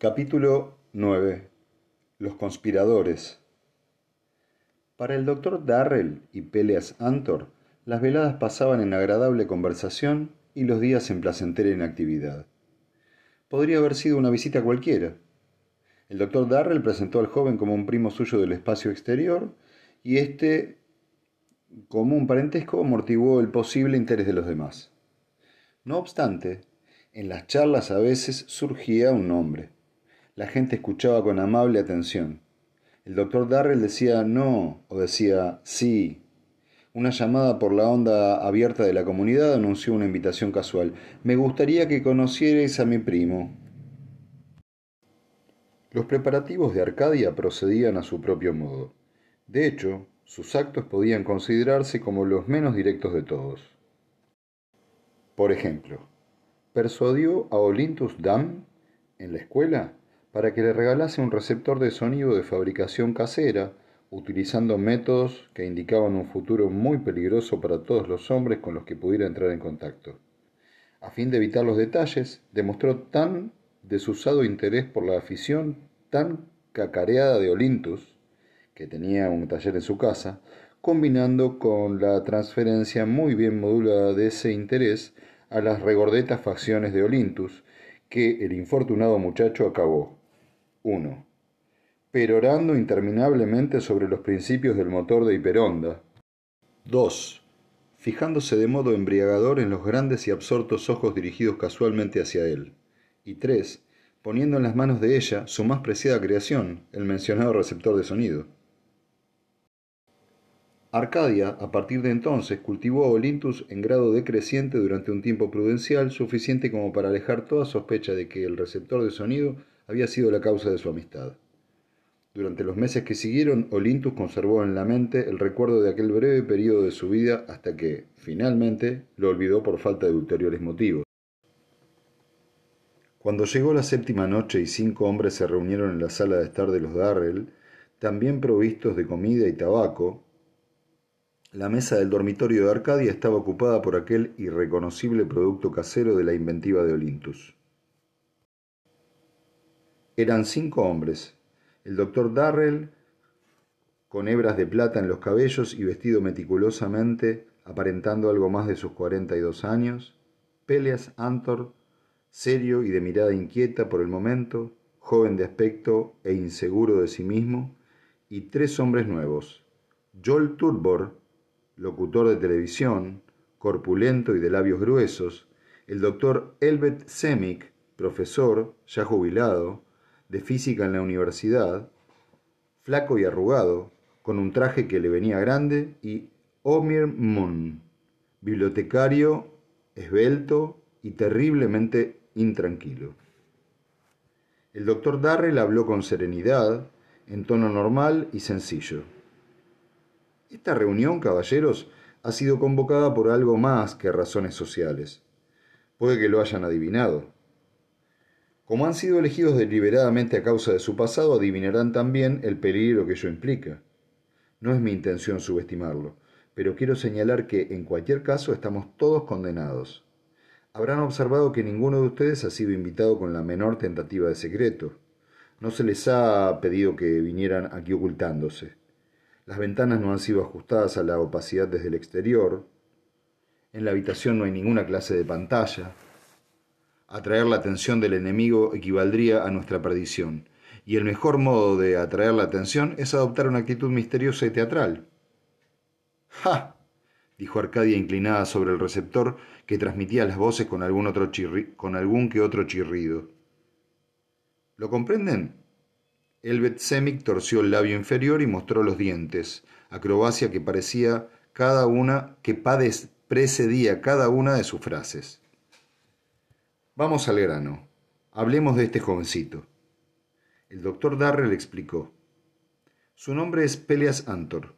Capítulo 9. Los conspiradores. Para el doctor Darrell y Peleas Antor, las veladas pasaban en agradable conversación y los días en placentera inactividad. Podría haber sido una visita cualquiera. El doctor Darrell presentó al joven como un primo suyo del espacio exterior y éste, como un parentesco, amortiguó el posible interés de los demás. No obstante, en las charlas a veces surgía un nombre la gente escuchaba con amable atención. El doctor Darrell decía no o decía sí. Una llamada por la onda abierta de la comunidad anunció una invitación casual. Me gustaría que conocierais a mi primo. Los preparativos de Arcadia procedían a su propio modo. De hecho, sus actos podían considerarse como los menos directos de todos. Por ejemplo, persuadió a Olintus Dam en la escuela para que le regalase un receptor de sonido de fabricación casera, utilizando métodos que indicaban un futuro muy peligroso para todos los hombres con los que pudiera entrar en contacto. A fin de evitar los detalles, demostró tan desusado interés por la afición tan cacareada de Olintus, que tenía un taller en su casa, combinando con la transferencia muy bien modulada de ese interés a las regordetas facciones de Olintus, que el infortunado muchacho acabó, 1. Perorando interminablemente sobre los principios del motor de hiperonda. 2. Fijándose de modo embriagador en los grandes y absortos ojos dirigidos casualmente hacia él. Y 3. Poniendo en las manos de ella su más preciada creación, el mencionado receptor de sonido. Arcadia, a partir de entonces, cultivó a Olintus en grado decreciente durante un tiempo prudencial suficiente como para alejar toda sospecha de que el receptor de sonido había sido la causa de su amistad. Durante los meses que siguieron, Olintus conservó en la mente el recuerdo de aquel breve periodo de su vida hasta que, finalmente, lo olvidó por falta de ulteriores motivos. Cuando llegó la séptima noche y cinco hombres se reunieron en la sala de estar de los Darrell, también provistos de comida y tabaco, la mesa del dormitorio de Arcadia estaba ocupada por aquel irreconocible producto casero de la inventiva de Olintus. Eran cinco hombres. El doctor Darrell, con hebras de plata en los cabellos y vestido meticulosamente, aparentando algo más de sus cuarenta y dos años. Peleas Antor, serio y de mirada inquieta por el momento, joven de aspecto e inseguro de sí mismo. Y tres hombres nuevos. Joel Turbor, locutor de televisión, corpulento y de labios gruesos. El doctor Elbert Semik, profesor, ya jubilado, de física en la universidad, flaco y arrugado, con un traje que le venía grande, y Omir Moon, bibliotecario, esbelto y terriblemente intranquilo. El doctor Darrell habló con serenidad, en tono normal y sencillo. Esta reunión, caballeros, ha sido convocada por algo más que razones sociales. Puede que lo hayan adivinado. Como han sido elegidos deliberadamente a causa de su pasado, adivinarán también el peligro que ello implica. No es mi intención subestimarlo, pero quiero señalar que, en cualquier caso, estamos todos condenados. Habrán observado que ninguno de ustedes ha sido invitado con la menor tentativa de secreto. No se les ha pedido que vinieran aquí ocultándose. Las ventanas no han sido ajustadas a la opacidad desde el exterior. En la habitación no hay ninguna clase de pantalla. Atraer la atención del enemigo equivaldría a nuestra perdición, y el mejor modo de atraer la atención es adoptar una actitud misteriosa y teatral. ¡Ja! dijo Arcadia inclinada sobre el receptor que transmitía las voces con algún, otro con algún que otro chirrido. ¿Lo comprenden? Elbet Semik torció el labio inferior y mostró los dientes, acrobacia que parecía cada una que precedía cada una de sus frases. Vamos al grano. Hablemos de este jovencito. El doctor Darrell explicó. Su nombre es Peleas Antor.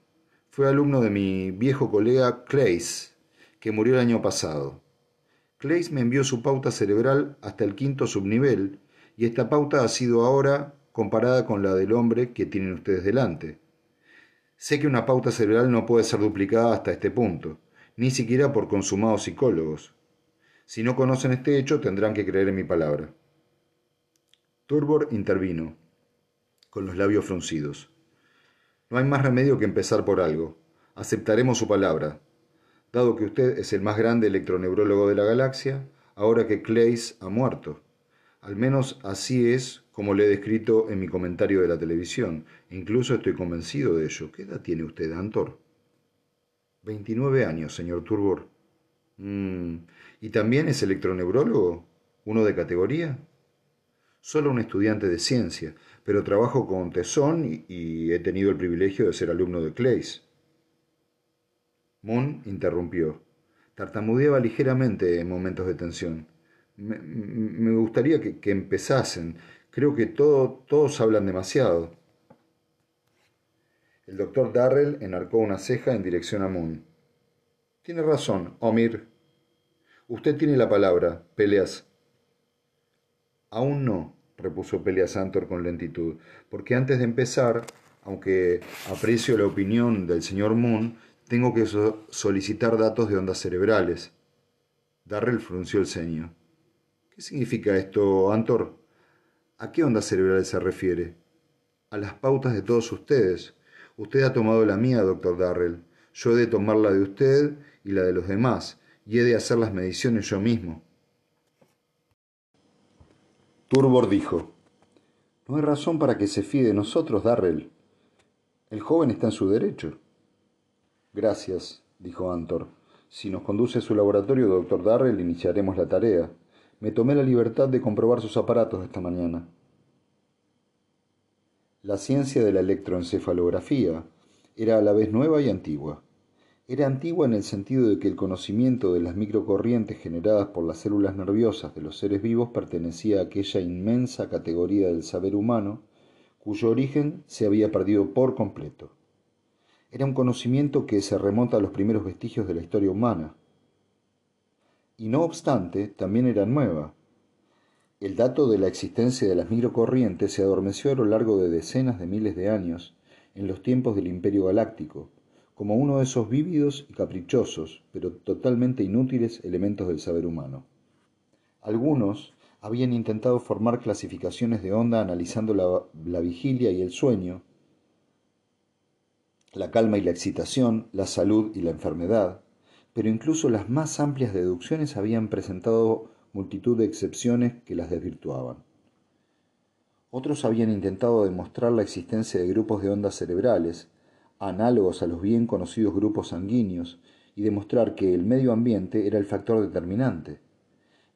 Fue alumno de mi viejo colega Clays, que murió el año pasado. Clays me envió su pauta cerebral hasta el quinto subnivel y esta pauta ha sido ahora comparada con la del hombre que tienen ustedes delante. Sé que una pauta cerebral no puede ser duplicada hasta este punto, ni siquiera por consumados psicólogos, si no conocen este hecho, tendrán que creer en mi palabra. Turbor intervino, con los labios fruncidos. No hay más remedio que empezar por algo. Aceptaremos su palabra. Dado que usted es el más grande electroneurólogo de la galaxia, ahora que Clays ha muerto. Al menos así es como le he descrito en mi comentario de la televisión. Incluso estoy convencido de ello. ¿Qué edad tiene usted, Antor? Veintinueve años, señor Turbor. Mm, ¿Y también es electroneurólogo? ¿Uno de categoría? Solo un estudiante de ciencia, pero trabajo con tesón y, he tenido el privilegio de ser alumno de Clays. Moon interrumpió. Tartamudeaba ligeramente en momentos de tensión. Me, gustaría que, empezasen. Creo que todo, todos hablan demasiado. El doctor Darrell enarcó una ceja en dirección a Moon. Tiene razón, Omir. Usted tiene la palabra, Peleas. Aún no, repuso Peleas Antor con lentitud, porque antes de empezar, aunque aprecio la opinión del señor Moon, tengo que solicitar datos de ondas cerebrales. Darrell frunció el ceño. ¿Qué significa esto, Antor? ¿A qué ondas cerebrales se refiere? A las pautas de todos ustedes. Usted ha tomado la mía, doctor Darrell. Yo he de tomar la de usted y la de los demás, y he de hacer las mediciones yo mismo. Turbor dijo, No hay razón para que se fíe de nosotros, Darrell. El joven está en su derecho. Gracias, dijo Antor. Si nos conduce a su laboratorio, doctor Darrell, iniciaremos la tarea. Me tomé la libertad de comprobar sus aparatos esta mañana. La ciencia de la electroencefalografía era a la vez nueva y antigua. Era antigua en el sentido de que el conocimiento de las microcorrientes generadas por las células nerviosas de los seres vivos pertenecía a aquella inmensa categoría del saber humano cuyo origen se había perdido por completo. Era un conocimiento que se remonta a los primeros vestigios de la historia humana. Y no obstante, también era nueva. El dato de la existencia de las microcorrientes se adormeció a lo largo de decenas de miles de años, en los tiempos del Imperio Galáctico, como uno de esos vívidos y caprichosos, pero totalmente inútiles elementos del saber humano. Algunos habían intentado formar clasificaciones de onda analizando la, la vigilia y el sueño, la calma y la excitación, la salud y la enfermedad, pero incluso las más amplias deducciones habían presentado multitud de excepciones que las desvirtuaban. Otros habían intentado demostrar la existencia de grupos de ondas cerebrales, análogos a los bien conocidos grupos sanguíneos, y demostrar que el medio ambiente era el factor determinante.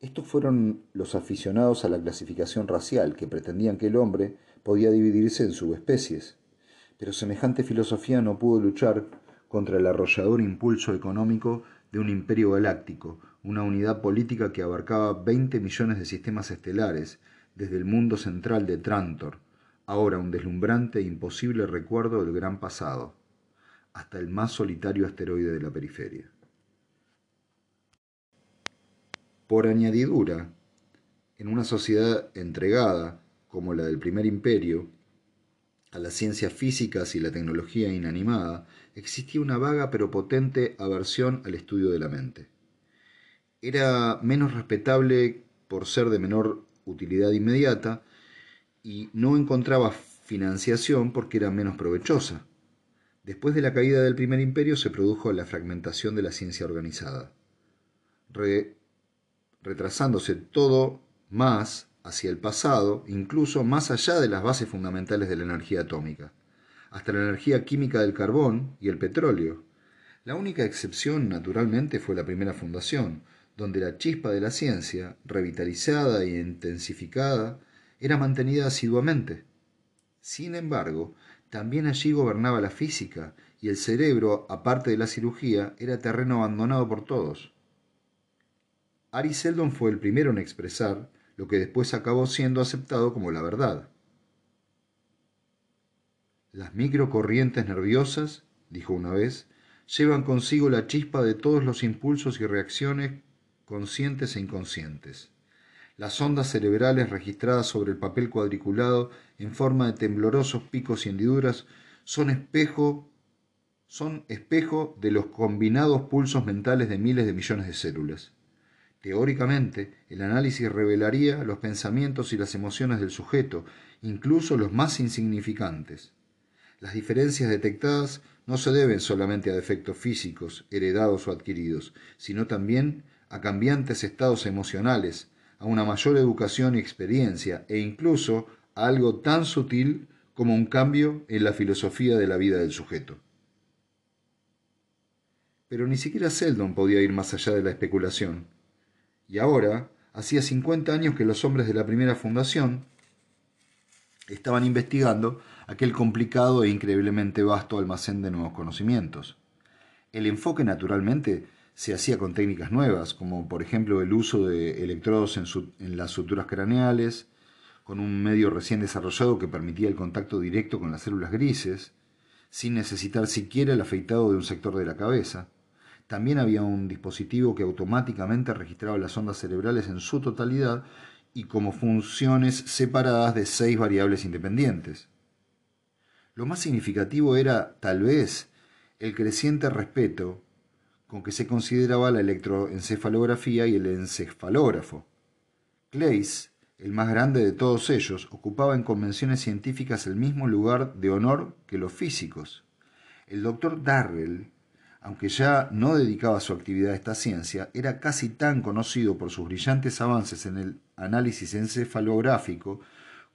Estos fueron los aficionados a la clasificación racial, que pretendían que el hombre podía dividirse en subespecies pero semejante filosofía no pudo luchar contra el arrollador impulso económico de un imperio galáctico, una unidad política que abarcaba 20 millones de sistemas estelares, desde el mundo central de Trantor, ahora un deslumbrante e imposible recuerdo del gran pasado, hasta el más solitario asteroide de la periferia. Por añadidura, en una sociedad entregada como la del primer imperio, a las ciencias físicas y la tecnología inanimada, existía una vaga pero potente aversión al estudio de la mente. Era menos respetable por ser de menor utilidad inmediata y no encontraba financiación porque era menos provechosa. Después de la caída del primer imperio se produjo la fragmentación de la ciencia organizada, retrasándose todo más hacia el pasado, incluso más allá de las bases fundamentales de la energía atómica, hasta la energía química del carbón y el petróleo. La única excepción, naturalmente, fue la primera fundación, donde la chispa de la ciencia, revitalizada e intensificada, era mantenida asiduamente. Sin embargo, también allí gobernaba la física, y el cerebro, aparte de la cirugía, era terreno abandonado por todos. Ari Seldon fue el primero en expresar lo que después acabó siendo aceptado como la verdad. Las microcorrientes nerviosas, dijo una vez, llevan consigo la chispa de todos los impulsos y reacciones conscientes e inconscientes. Las ondas cerebrales registradas sobre el papel cuadriculado en forma de temblorosos picos y hendiduras son espejo, son espejo de los combinados pulsos mentales de miles de millones de células Teóricamente, el análisis revelaría los pensamientos y las emociones del sujeto, incluso los más insignificantes. Las diferencias detectadas no se deben solamente a defectos físicos, heredados o adquiridos, sino también a cambiantes estados emocionales, a una mayor educación y experiencia, e incluso a algo tan sutil como un cambio en la filosofía de la vida del sujeto. Pero ni siquiera Seldon podía ir más allá de la especulación. Y ahora, hacía 50 años que los hombres de la primera fundación estaban investigando aquel complicado e increíblemente vasto almacén de nuevos conocimientos. El enfoque, naturalmente, se hacía con técnicas nuevas, como por ejemplo el uso de electrodos en, las suturas craneales, con un medio recién desarrollado que permitía el contacto directo con las células grises, sin necesitar siquiera el afeitado de un sector de la cabeza. También había un dispositivo que automáticamente registraba las ondas cerebrales en su totalidad y como funciones separadas de seis variables independientes. Lo más significativo era, tal vez, el creciente respeto con que se consideraba la electroencefalografía y el encefalógrafo. Clays el más grande de todos ellos, ocupaba en convenciones científicas el mismo lugar de honor que los físicos. El doctor Darrell, aunque ya no dedicaba su actividad a esta ciencia, era casi tan conocido por sus brillantes avances en el análisis encefalográfico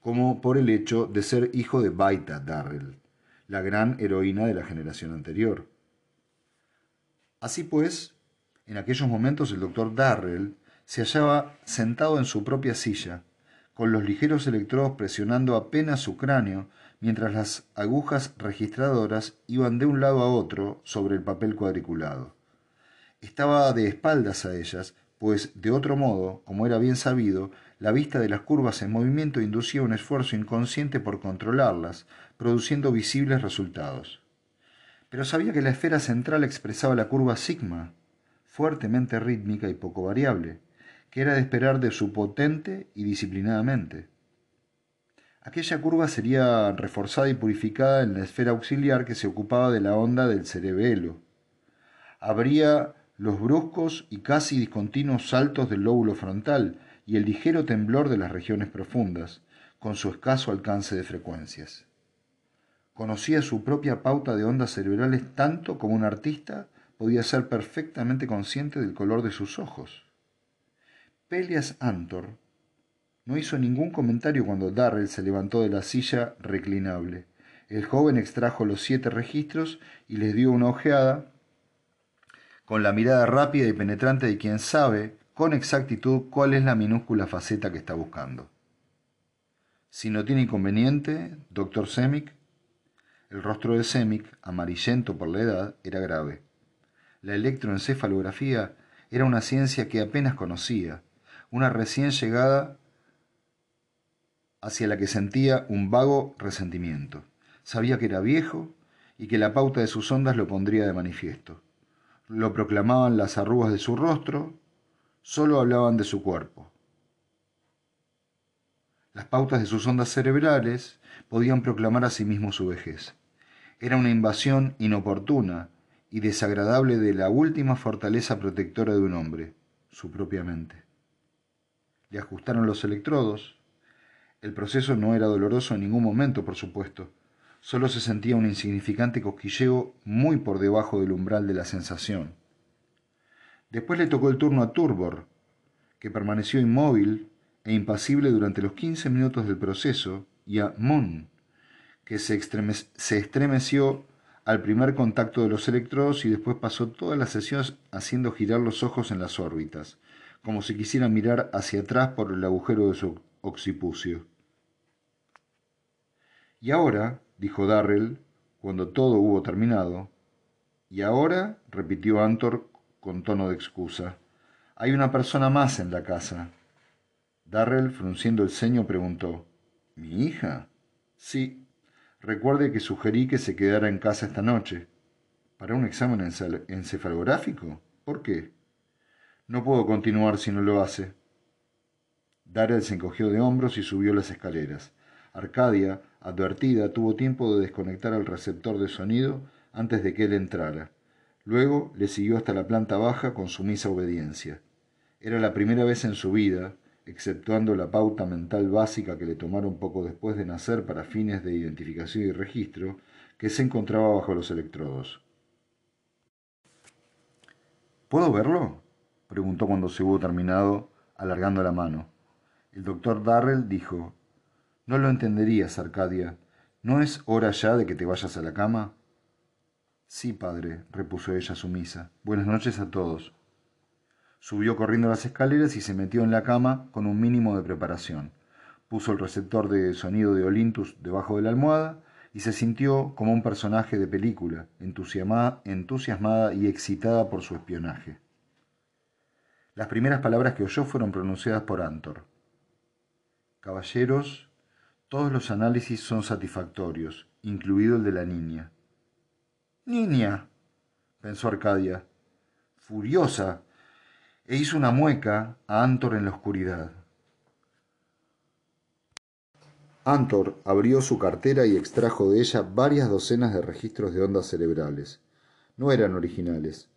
como por el hecho de ser hijo de Baita Darrell, la gran heroína de la generación anterior. Así pues, en aquellos momentos el doctor Darrell se hallaba sentado en su propia silla, con los ligeros electrodos presionando apenas su cráneo, mientras las agujas registradoras iban de un lado a otro sobre el papel cuadriculado. Estaba de espaldas a ellas, pues de otro modo, como era bien sabido, la vista de las curvas en movimiento inducía un esfuerzo inconsciente por controlarlas, produciendo visibles resultados. Pero sabía que la esfera central expresaba la curva sigma, fuertemente rítmica y poco variable, que era de esperar de su potente y disciplinadamente. Aquella curva sería reforzada y purificada en la esfera auxiliar que se ocupaba de la onda del cerebelo. Habría los bruscos y casi discontinuos saltos del lóbulo frontal y el ligero temblor de las regiones profundas, con su escaso alcance de frecuencias. Conocía su propia pauta de ondas cerebrales tanto como un artista podía ser perfectamente consciente del color de sus ojos. Pelias Antor no hizo ningún comentario cuando Darrell se levantó de la silla reclinable. El joven extrajo los siete registros y les dio una ojeada con la mirada rápida y penetrante de quien sabe con exactitud cuál es la minúscula faceta que está buscando. Si no tiene inconveniente, doctor Semic, el rostro de Semic, amarillento por la edad, era grave. La electroencefalografía era una ciencia que apenas conocía, una recién llegada hacia la que sentía un vago resentimiento. Sabía que era viejo y que la pauta de sus ondas lo pondría de manifiesto. Lo proclamaban las arrugas de su rostro, solo hablaban de su cuerpo. Las pautas de sus ondas cerebrales podían proclamar a sí mismo su vejez. Era una invasión inoportuna y desagradable de la última fortaleza protectora de un hombre, su propia mente. Le ajustaron los electrodos. El proceso no era doloroso en ningún momento, por supuesto. Solo se sentía un insignificante cosquilleo muy por debajo del umbral de la sensación. Después le tocó el turno a Turbor, que permaneció inmóvil e impasible durante los quince minutos del proceso, y a Moon, que se, se estremeció al primer contacto de los electrodos y después pasó toda la sesión haciendo girar los ojos en las órbitas, como si quisiera mirar hacia atrás por el agujero de su occipucio. Y ahora, dijo Darrell, cuando todo hubo terminado, y ahora, repitió Antor con tono de excusa, hay una persona más en la casa. Darrell, frunciendo el ceño, preguntó, ¿Mi hija? Sí. Recuerde que sugerí que se quedara en casa esta noche. ¿Para un examen encefalográfico? ¿Por qué? No puedo continuar si no lo hace. Darrell se encogió de hombros y subió las escaleras. Arcadia, advertida, tuvo tiempo de desconectar el receptor de sonido antes de que él entrara. Luego le siguió hasta la planta baja con sumisa obediencia. Era la primera vez en su vida, exceptuando la pauta mental básica que le tomaron poco después de nacer para fines de identificación y registro, que se encontraba bajo los electrodos. ¿Puedo verlo? preguntó cuando se hubo terminado, alargando la mano. El doctor Darrell dijo, No lo entenderías, Arcadia. ¿No es hora ya de que te vayas a la cama? Sí, padre, repuso ella sumisa. Buenas noches a todos. Subió corriendo las escaleras y se metió en la cama con un mínimo de preparación. Puso el receptor de sonido de Olintus debajo de la almohada y se sintió como un personaje de película, entusiasmada y excitada por su espionaje. Las primeras palabras que oyó fueron pronunciadas por Antor. Caballeros, todos los análisis son satisfactorios, incluido el de la niña. Niña, pensó Arcadia, furiosa, e hizo una mueca a Antor en la oscuridad. Antor abrió su cartera y extrajo de ella varias docenas de registros de ondas cerebrales. No eran originales.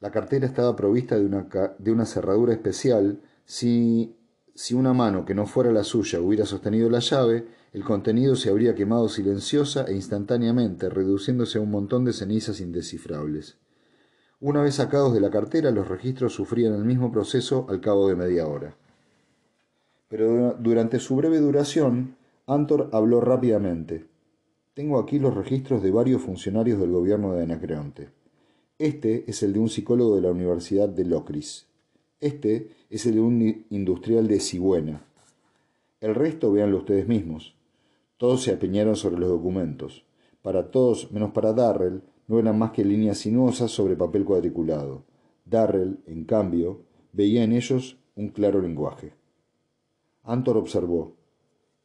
La cartera estaba provista de una, de una cerradura especial. Si, si una mano que no fuera la suya hubiera sostenido la llave, el contenido se habría quemado silenciosa e instantáneamente, reduciéndose a un montón de cenizas indescifrables. Una vez sacados de la cartera, los registros sufrían el mismo proceso al cabo de media hora. Pero durante su breve duración, Antor habló rápidamente. Tengo aquí los registros de varios funcionarios del gobierno de Anacreonte. Este es el de un psicólogo de la Universidad de Locris. Este es el de un industrial de Sigüena. El resto véanlo ustedes mismos. Todos se apeñaron sobre los documentos. Para todos, menos para Darrell, no eran más que líneas sinuosas sobre papel cuadriculado. Darrell, en cambio, veía en ellos un claro lenguaje. Antor observó.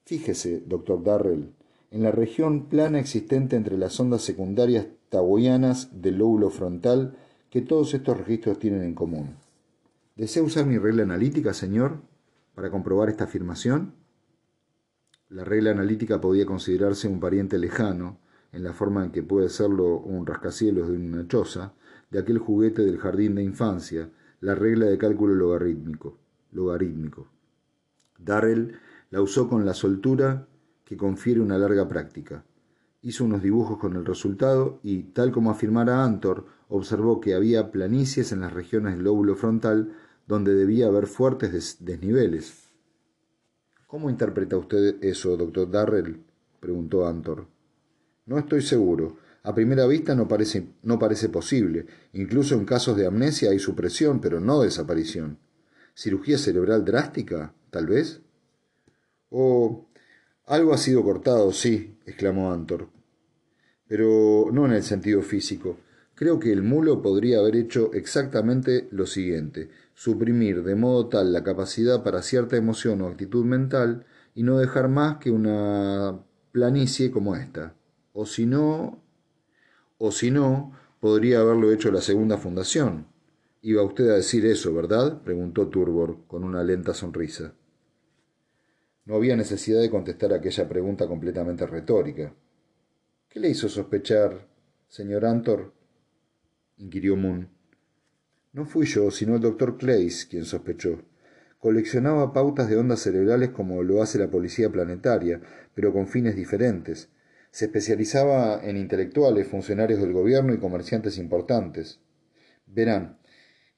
Fíjese, doctor Darrell, en la región plana existente entre las ondas secundarias taboyanas del lóbulo frontal que todos estos registros tienen en común. ¿Desea usar mi regla analítica, señor, para comprobar esta afirmación? La regla analítica podía considerarse un pariente lejano, en la forma en que puede serlo un rascacielos de una choza, de aquel juguete del jardín de infancia, la regla de cálculo logarítmico. logarítmico. Darrell la usó con la soltura que confiere una larga práctica. Hizo unos dibujos con el resultado y, tal como afirmara Antor, observó que había planicies en las regiones del lóbulo frontal donde debía haber fuertes desniveles. ¿Cómo interpreta usted eso, doctor Darrell? preguntó Antor. No estoy seguro. A primera vista no parece, no parece posible. Incluso en casos de amnesia hay supresión, pero no desaparición. ¿Cirugía cerebral drástica? Tal vez. Oh, algo ha sido cortado, sí, exclamó Antor. Pero no en el sentido físico. Creo que el mulo podría haber hecho exactamente lo siguiente suprimir de modo tal la capacidad para cierta emoción o actitud mental y no dejar más que una planicie como esta. O si no, o si no, podría haberlo hecho la segunda fundación. Iba usted a decir eso, ¿verdad? preguntó Turbor con una lenta sonrisa. No había necesidad de contestar aquella pregunta completamente retórica. ¿Qué le hizo sospechar, señor Antor? inquirió Moon. No fui yo, sino el doctor Clays quien sospechó. Coleccionaba pautas de ondas cerebrales como lo hace la policía planetaria, pero con fines diferentes. Se especializaba en intelectuales, funcionarios del gobierno y comerciantes importantes. Verán,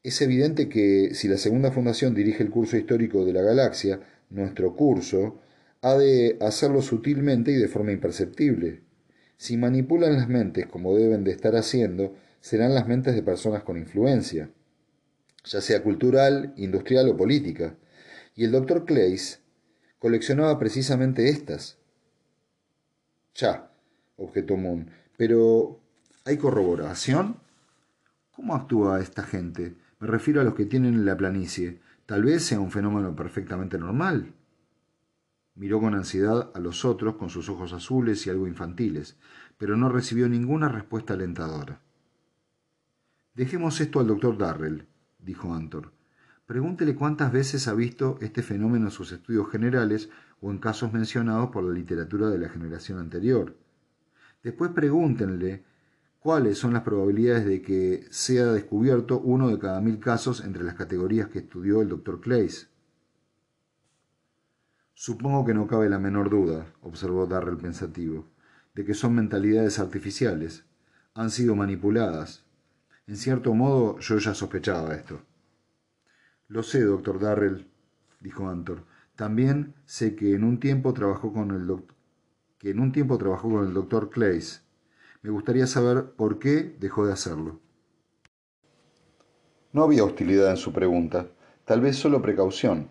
es evidente que si la segunda fundación dirige el curso histórico de la galaxia, nuestro curso, ha de hacerlo sutilmente y de forma imperceptible. Si manipulan las mentes como deben de estar haciendo, serán las mentes de personas con influencia, ya sea cultural, industrial o política. Y el doctor Clays coleccionaba precisamente estas. Ya, objetó Moon, pero ¿hay corroboración? ¿Cómo actúa esta gente? Me refiero a los que tienen la planicie. Tal vez sea un fenómeno perfectamente normal. Miró con ansiedad a los otros con sus ojos azules y algo infantiles, pero no recibió ninguna respuesta alentadora. Dejemos esto al doctor Darrell, dijo Antor. Pregúntele cuántas veces ha visto este fenómeno en sus estudios generales o en casos mencionados por la literatura de la generación anterior. Después pregúntenle ¿Cuáles son las probabilidades de que sea descubierto uno de cada mil casos entre las categorías que estudió el Dr. Clays? Supongo que no cabe la menor duda, observó Darrell pensativo, de que son mentalidades artificiales. Han sido manipuladas. En cierto modo, yo ya sospechaba esto. Lo sé, doctor Darrell, dijo Antor. También sé que en un tiempo trabajó con el doctor que en un tiempo trabajó con el doctor Clays. Me gustaría saber por qué dejó de hacerlo. No había hostilidad en su pregunta, tal vez solo precaución,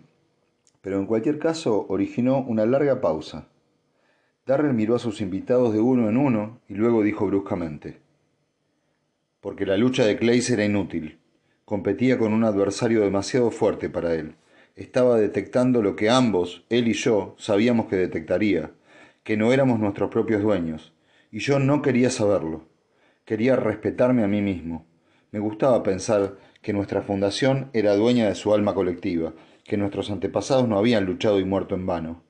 pero en cualquier caso originó una larga pausa. Darrell miró a sus invitados de uno en uno y luego dijo bruscamente: Porque la lucha de Clays era inútil. Competía con un adversario demasiado fuerte para él. Estaba detectando lo que ambos, él y yo, sabíamos que detectaría que no éramos nuestros propios dueños, y yo no quería saberlo. Quería respetarme a mí mismo. Me gustaba pensar que nuestra fundación era dueña de su alma colectiva, que nuestros antepasados no habían luchado y muerto en vano.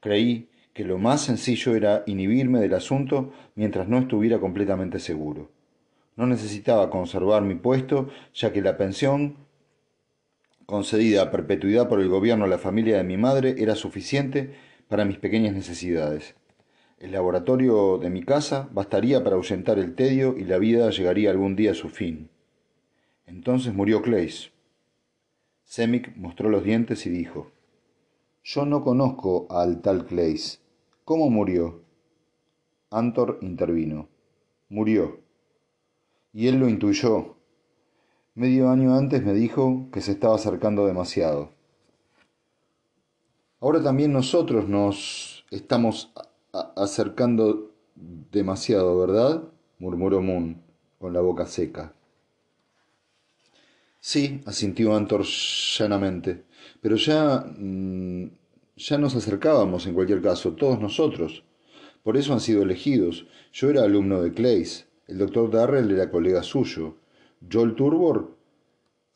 Creí que lo más sencillo era inhibirme del asunto mientras no estuviera completamente seguro. No necesitaba conservar mi puesto, ya que la pensión concedida a perpetuidad por el gobierno a la familia de mi madre era suficiente para mis pequeñas necesidades. El laboratorio de mi casa bastaría para ahuyentar el tedio y la vida llegaría algún día a su fin. Entonces murió Clays. Semik mostró los dientes y dijo, Yo no conozco al tal Clays. ¿Cómo murió? Antor intervino. Murió. Y él lo intuyó. Medio año antes me dijo que se estaba acercando demasiado. Ahora también nosotros nos estamos acercando demasiado, ¿verdad? murmuró Moon con la boca seca. Sí, asintió Antor llanamente, pero ya mm, ya nos acercábamos en cualquier caso, todos nosotros. Por eso han sido elegidos. Yo era alumno de Clays, el doctor Darrell era colega suyo. Joel Turbor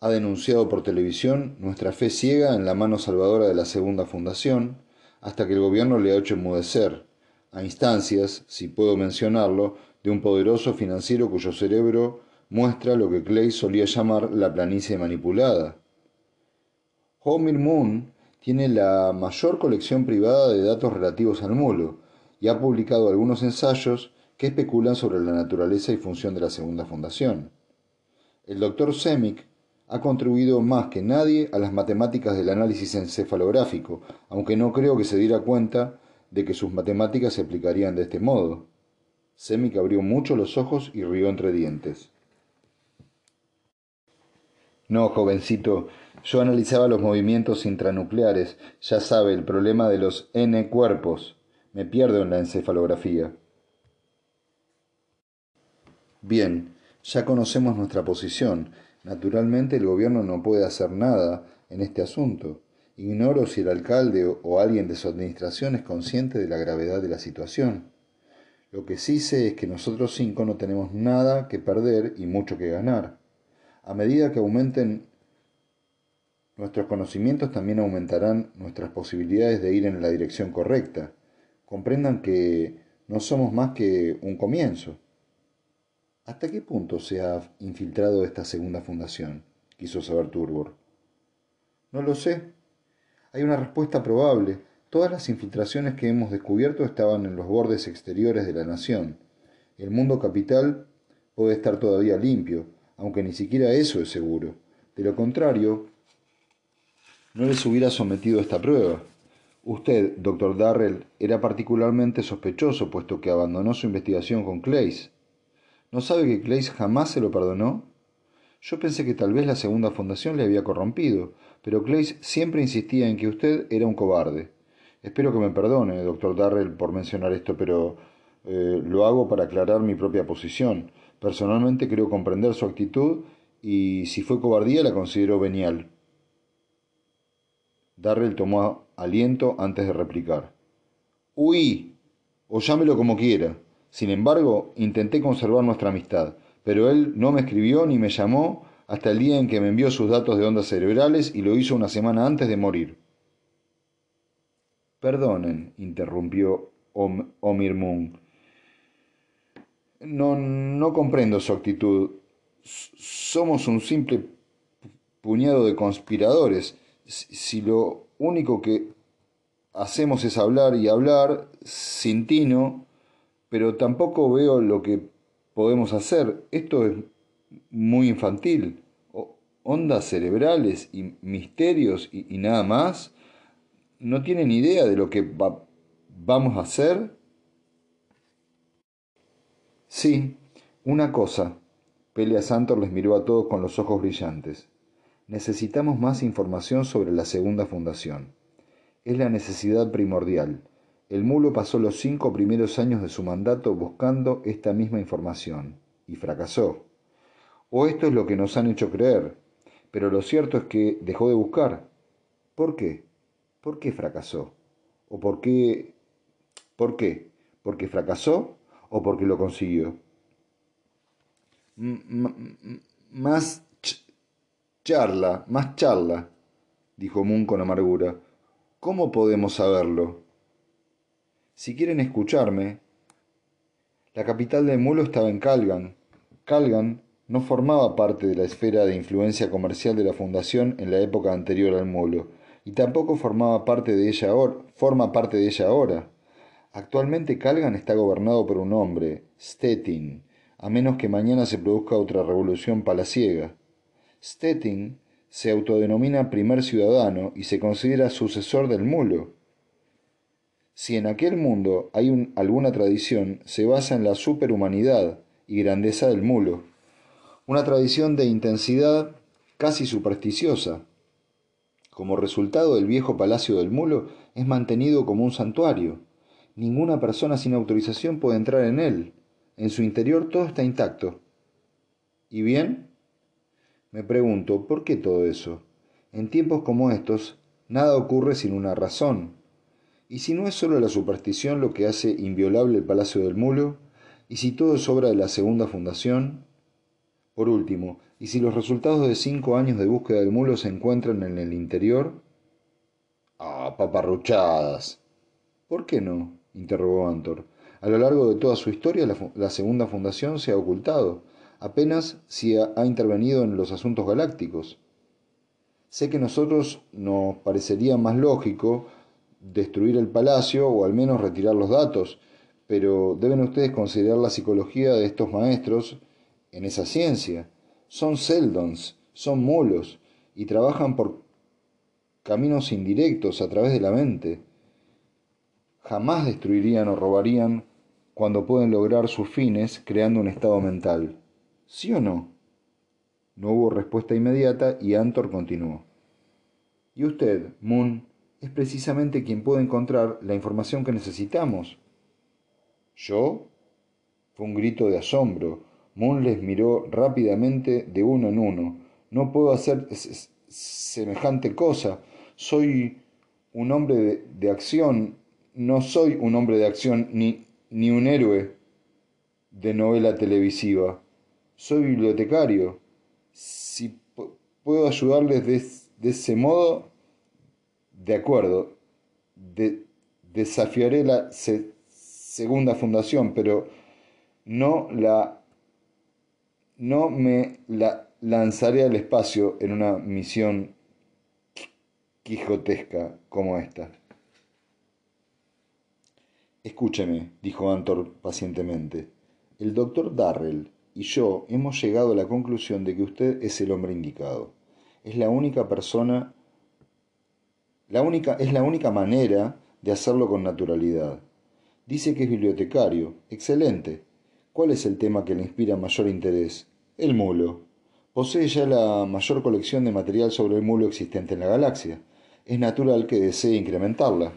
ha denunciado por televisión nuestra fe ciega en la mano salvadora de la segunda fundación, hasta que el gobierno le ha hecho enmudecer, a instancias, si puedo mencionarlo, de un poderoso financiero cuyo cerebro muestra lo que Clay solía llamar la planicie manipulada. Homer Moon tiene la mayor colección privada de datos relativos al mulo y ha publicado algunos ensayos que especulan sobre la naturaleza y función de la segunda fundación. El doctor Semik ha contribuido más que nadie a las matemáticas del análisis encefalográfico, aunque no creo que se diera cuenta de que sus matemáticas se aplicarían de este modo. Semik abrió mucho los ojos y rió entre dientes. No, jovencito, yo analizaba los movimientos intranucleares, ya sabe, el problema de los N cuerpos. Me pierdo en la encefalografía. Bien, ya conocemos nuestra posición. Naturalmente el gobierno no puede hacer nada en este asunto. Ignoro si el alcalde o alguien de su administración es consciente de la gravedad de la situación. Lo que sí sé es que nosotros cinco no tenemos nada que perder y mucho que ganar. A medida que aumenten nuestros conocimientos, también aumentarán nuestras posibilidades de ir en la dirección correcta. Comprendan que no somos más que un comienzo. ¿Hasta qué punto se ha infiltrado esta segunda fundación? quiso saber Turbor. No lo sé. Hay una respuesta probable. Todas las infiltraciones que hemos descubierto estaban en los bordes exteriores de la nación. El mundo capital puede estar todavía limpio, aunque ni siquiera eso es seguro. De lo contrario, no les hubiera sometido esta prueba. Usted, doctor Darrell, era particularmente sospechoso, puesto que abandonó su investigación con Clays. ¿No sabe que Clays jamás se lo perdonó? Yo pensé que tal vez la segunda fundación le había corrompido, pero Clays siempre insistía en que usted era un cobarde. Espero que me perdone, doctor Darrell, por mencionar esto, pero eh, lo hago para aclarar mi propia posición. Personalmente creo comprender su actitud y si fue cobardía la considero venial. Darrell tomó aliento antes de replicar. Huí, o llámelo como quiera. Sin embargo, intenté conservar nuestra amistad, pero él no me escribió ni me llamó hasta el día en que me envió sus datos de ondas cerebrales y lo hizo una semana antes de morir. Perdonen, interrumpió Omir Moon. No, no comprendo su actitud. Somos un simple puñado de conspiradores. Si lo único que hacemos es hablar y hablar, sin tino, pero tampoco veo lo que podemos hacer. Esto es muy infantil. Ondas cerebrales y misterios y, nada más. No tienen idea de lo que vamos a hacer. Sí, una cosa. Pelea Santor les miró a todos con los ojos brillantes. Necesitamos más información sobre la segunda fundación. Es la necesidad primordial. El mulo pasó los cinco primeros años de su mandato buscando esta misma información y fracasó. O esto es lo que nos han hecho creer, pero lo cierto es que dejó de buscar. ¿Por qué? ¿Por qué fracasó? ¿O por qué? ¿Por qué? ¿Porque fracasó o porque lo consiguió? más charla, más charla, dijo Moon con amargura. ¿Cómo podemos saberlo? Si quieren escucharme, la capital del mulo estaba en Calgan. Calgan no formaba parte de la esfera de influencia comercial de la fundación en la época anterior al mulo, y tampoco formaba parte de ella ahora, forma parte de ella ahora. Actualmente Calgan está gobernado por un hombre, Stettin, a menos que mañana se produzca otra revolución palaciega. Stettin se autodenomina primer ciudadano y se considera sucesor del mulo. Si en aquel mundo hay alguna tradición, se basa en la superhumanidad y grandeza del mulo una tradición de intensidad casi supersticiosa. Como resultado, el viejo palacio del mulo es mantenido como un santuario. Ninguna persona sin autorización puede entrar en él. En su interior todo está intacto. ¿Y bien? Me pregunto, ¿por qué todo eso? En tiempos como estos, nada ocurre sin una razón. ¿Y si no es solo la superstición lo que hace inviolable el palacio del mulo? ¿Y si todo es obra de la segunda fundación? Por último, ¿y si los resultados de cinco años de búsqueda del mulo se encuentran en el interior? Ah, paparruchadas. ¿Por qué no? interrogó Antor. A lo largo de toda su historia, la, segunda fundación se ha ocultado, apenas si ha, ha intervenido en los asuntos galácticos. Sé que nosotros nos parecería más lógico destruir el palacio o al menos retirar los datos, pero deben ustedes considerar la psicología de estos maestros en esa ciencia. Son seldons, son mulos, y trabajan por caminos indirectos a través de la mente. Jamás destruirían o robarían cuando pueden lograr sus fines creando un estado mental. ¿Sí o no? No hubo respuesta inmediata y Antor continuó. Y usted, Moon, es precisamente quien puede encontrar la información que necesitamos. ¿Yo? Fue un grito de asombro. Moon les miró rápidamente de uno en uno. No puedo hacer semejante cosa. Soy un hombre de, acción. No soy un hombre de acción ni, ni un héroe de novela televisiva. Soy bibliotecario. Si puedo ayudarles de, ese modo, de acuerdo. desafiaré la segunda fundación, pero no la no me la lanzaré al espacio en una misión quijotesca como esta. Escúcheme, dijo Antor pacientemente. El doctor Darrell y yo hemos llegado a la conclusión de que usted es el hombre indicado. Es la única persona, la única, es la única manera de hacerlo con naturalidad. Dice que es bibliotecario. Excelente. ¿Cuál es el tema que le inspira mayor interés? El mulo. Posee ya la mayor colección de material sobre el mulo existente en la galaxia. Es natural que desee incrementarla.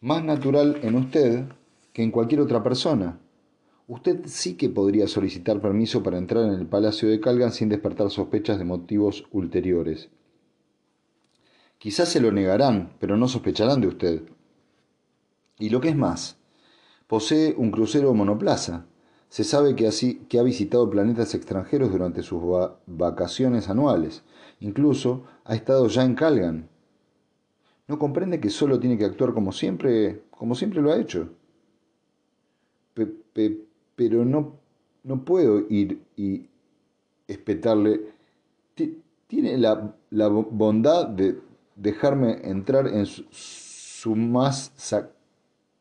Más natural en usted que en cualquier otra persona. Usted sí que podría solicitar permiso para entrar en el Palacio de Calgan sin despertar sospechas de motivos ulteriores. Quizás se lo negarán, pero no sospecharán de usted. Y lo que es más, posee un crucero monoplaza, se sabe que, así, que ha visitado planetas extranjeros durante sus vacaciones anuales. Incluso ha estado ya en Calgan. ¿No comprende que solo tiene que actuar como siempre, como siempre lo ha hecho? pero no no puedo ir y espetarle. Tiene la, bondad de dejarme entrar en su, más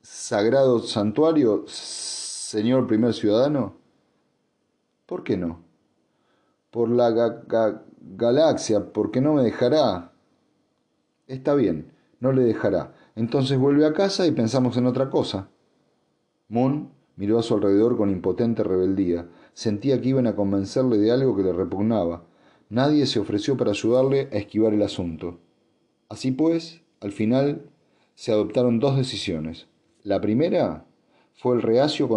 sagrado santuario, señor primer ciudadano. ¿Por qué no? Por la galaxia, porque no me dejará. Está bien, no le dejará. Entonces vuelve a casa y pensamos en otra cosa. Moon miró a su alrededor con impotente rebeldía. Sentía que iban a convencerle de algo que le repugnaba. Nadie se ofreció para ayudarle a esquivar el asunto. Así pues, al final se adoptaron dos decisiones. La primera fue el reacio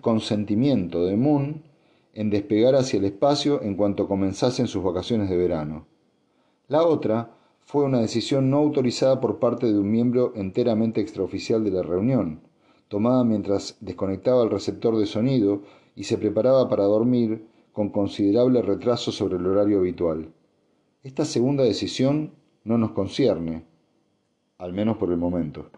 consentimiento de Moon en despegar hacia el espacio en cuanto comenzasen sus vacaciones de verano. La otra fue una decisión no autorizada por parte de un miembro enteramente extraoficial de la reunión, tomada mientras desconectaba el receptor de sonido y se preparaba para dormir con considerable retraso sobre el horario habitual. Esta segunda decisión no nos concierne, al menos por el momento.